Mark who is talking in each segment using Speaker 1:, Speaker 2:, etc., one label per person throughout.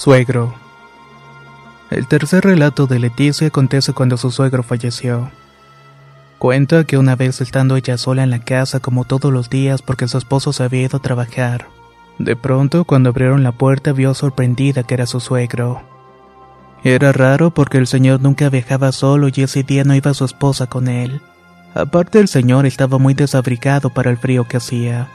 Speaker 1: Suegro. El tercer relato de Leticia acontece cuando su suegro falleció. Cuenta que una vez estando ella sola en la casa como todos los días porque su esposo se había ido a trabajar, de pronto cuando abrieron la puerta vio sorprendida que era su suegro. Era raro porque el señor nunca viajaba solo y ese día no iba su esposa con él. Aparte el señor estaba muy desabrigado para el frío que hacía.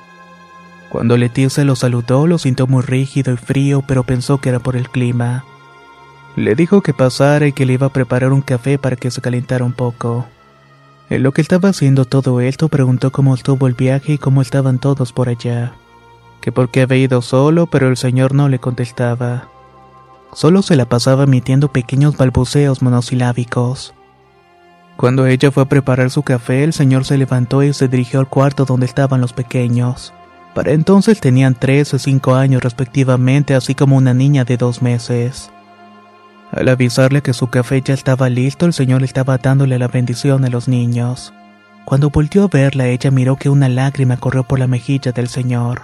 Speaker 1: Cuando Leticia lo saludó, lo sintió muy rígido y frío, pero pensó que era por el clima. Le dijo que pasara y que le iba a preparar un café para que se calentara un poco. En lo que estaba haciendo todo esto, preguntó cómo estuvo el viaje y cómo estaban todos por allá. Que por qué había ido solo, pero el señor no le contestaba. Solo se la pasaba emitiendo pequeños balbuceos monosilábicos. Cuando ella fue a preparar su café, el señor se levantó y se dirigió al cuarto donde estaban los pequeños. Para entonces tenían tres o cinco años respectivamente, así como una niña de dos meses. Al avisarle que su café ya estaba listo, el señor estaba dándole la bendición a los niños. Cuando volvió a verla, ella miró que una lágrima corrió por la mejilla del señor.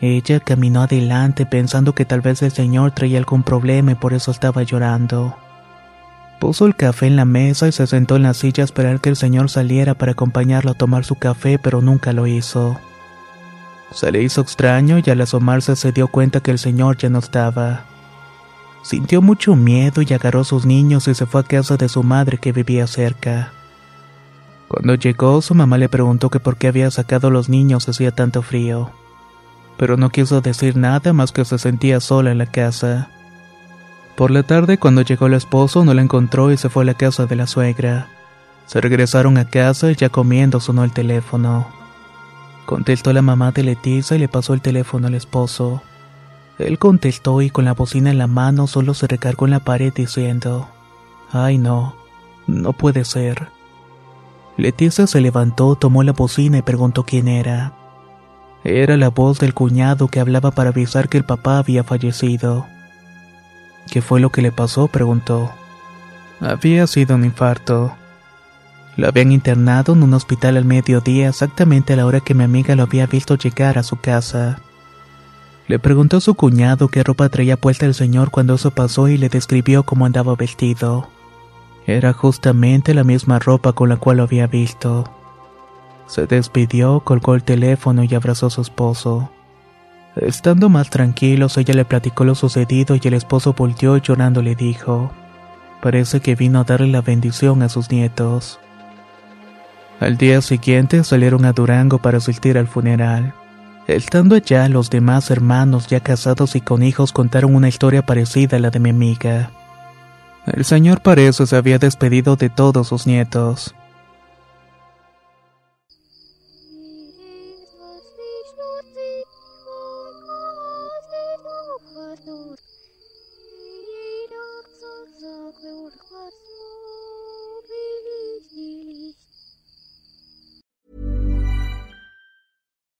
Speaker 1: Ella caminó adelante pensando que tal vez el señor traía algún problema y por eso estaba llorando. Puso el café en la mesa y se sentó en la silla esperar que el señor saliera para acompañarlo a tomar su café, pero nunca lo hizo. Se le hizo extraño y al asomarse se dio cuenta que el señor ya no estaba. Sintió mucho miedo y agarró a sus niños y se fue a casa de su madre que vivía cerca. Cuando llegó, su mamá le preguntó que por qué había sacado a los niños hacía tanto frío. Pero no quiso decir nada más que se sentía sola en la casa. Por la tarde, cuando llegó el esposo, no la encontró y se fue a la casa de la suegra. Se regresaron a casa y ya comiendo sonó el teléfono. Contestó la mamá de Leticia y le pasó el teléfono al esposo. Él contestó y con la bocina en la mano solo se recargó en la pared diciendo, Ay no, no puede ser. Leticia se levantó, tomó la bocina y preguntó quién era. Era la voz del cuñado que hablaba para avisar que el papá había fallecido. ¿Qué fue lo que le pasó? preguntó. Había sido un infarto. Lo habían internado en un hospital al mediodía, exactamente a la hora que mi amiga lo había visto llegar a su casa. Le preguntó a su cuñado qué ropa traía puesta el señor cuando eso pasó y le describió cómo andaba vestido. Era justamente la misma ropa con la cual lo había visto. Se despidió, colgó el teléfono y abrazó a su esposo. Estando más tranquilos, ella le platicó lo sucedido y el esposo volteó y llorando le dijo, parece que vino a darle la bendición a sus nietos. Al día siguiente salieron a Durango para asistir al funeral. Estando allá, los demás hermanos ya casados y con hijos contaron una historia parecida a la de mi amiga. El señor parece se había despedido de todos sus nietos.